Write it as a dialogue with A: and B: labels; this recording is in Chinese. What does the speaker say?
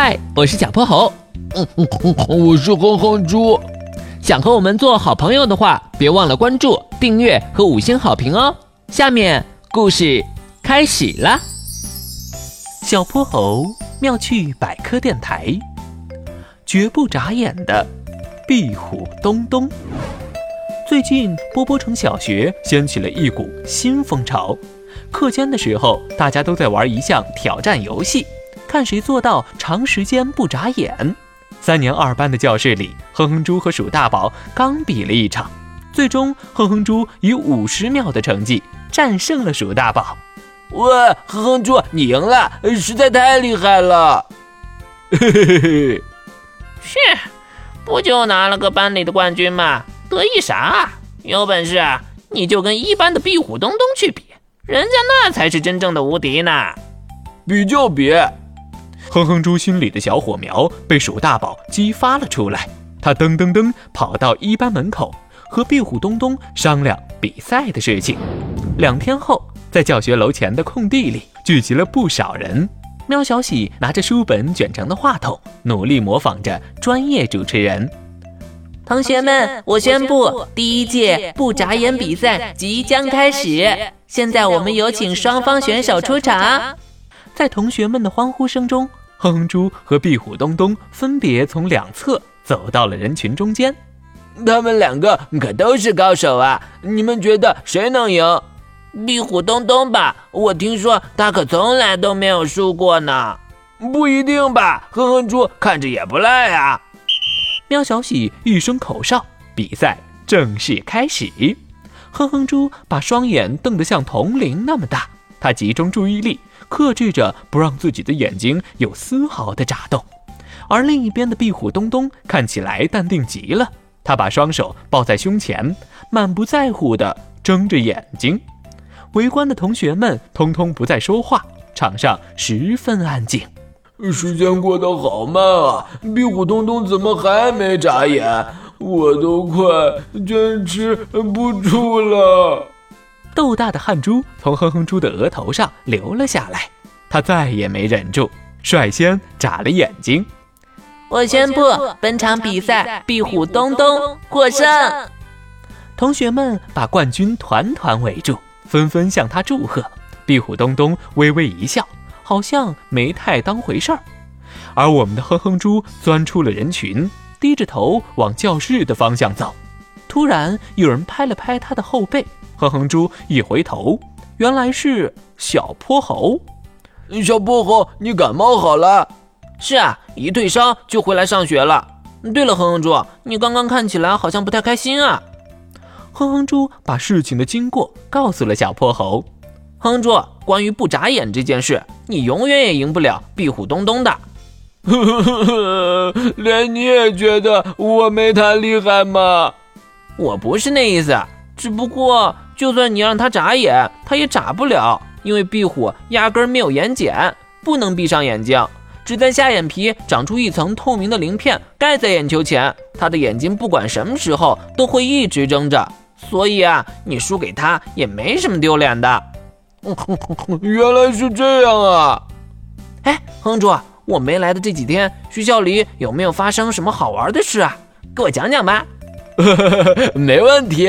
A: 嗨，我是小泼猴。
B: 嗯嗯嗯，我是哼哼猪。
A: 想和我们做好朋友的话，别忘了关注、订阅和五星好评哦。下面故事开始啦。
C: 小泼猴妙趣百科电台，绝不眨眼的壁虎东东。最近，波波城小学掀起了一股新风潮。课间的时候，大家都在玩一项挑战游戏，看谁做到长时间不眨眼。三年二班的教室里，哼哼猪和鼠大宝刚比了一场，最终哼哼猪以五十秒的成绩战胜了鼠大宝。
B: 哇，哼哼猪，你赢了，实在太厉害了！嘿嘿嘿嘿。
D: 是，不就拿了个班里的冠军吗？得意啥？有本事你就跟一班的壁虎东东去比，人家那才是真正的无敌呢。
B: 比就比。
C: 哼哼猪心里的小火苗被鼠大宝激发了出来，他噔噔噔跑到一班门口，和壁虎东东商量比赛的事情。两天后，在教学楼前的空地里聚集了不少人。喵小喜拿着书本卷成的话筒，努力模仿着专业主持人。
E: 同学们，我宣布，第一届不眨眼比赛即将开始。现在我们有请双方选手出场。
C: 在同学们的欢呼声中，哼哼猪和壁虎东东分别从两侧走到了人群中间。
B: 他们两个可都是高手啊！你们觉得谁能赢？
D: 壁虎东东吧，我听说他可从来都没有输过呢。
B: 不一定吧？哼哼猪看着也不赖啊！
C: 喵小喜一声口哨，比赛正式开始。哼哼猪把双眼瞪得像铜铃那么大，他集中注意力。克制着不让自己的眼睛有丝毫的眨动，而另一边的壁虎东东看起来淡定极了，他把双手抱在胸前，满不在乎地睁着眼睛。围观的同学们通通不再说话，场上十分安静。
B: 时间过得好慢啊，壁虎东东怎么还没眨眼？我都快坚持不住了。
C: 豆大的汗珠从哼哼猪的额头上流了下来，他再也没忍住，率先眨了眼睛。
E: 我宣布，本场比赛壁虎东东获胜。
C: 同学们把冠军团团围住，纷纷向他祝贺。壁虎东东微微一笑，好像没太当回事儿。而我们的哼哼猪钻出了人群，低着头往教室的方向走。突然，有人拍了拍他的后背。哼哼猪一回头，原来是小泼猴。
B: 小泼猴，你感冒好了？
D: 是啊，一退烧就回来上学了。对了，哼哼猪，你刚刚看起来好像不太开心啊。
C: 哼哼猪把事情的经过告诉了小泼猴。
D: 哼哼猪，关于不眨眼这件事，你永远也赢不了壁虎东东的。
B: 呵呵呵，连你也觉得我没他厉害吗？
D: 我不是那意思，只不过。就算你让它眨眼，它也眨不了，因为壁虎压根没有眼睑，不能闭上眼睛，只在下眼皮长出一层透明的鳞片盖在眼球前，它的眼睛不管什么时候都会一直睁着。所以啊，你输给它也没什么丢脸的。
B: 原来是这样啊！
D: 哎，哼猪，我没来的这几天，学校里有没有发生什么好玩的事啊？给我讲讲吧。
B: 没问题。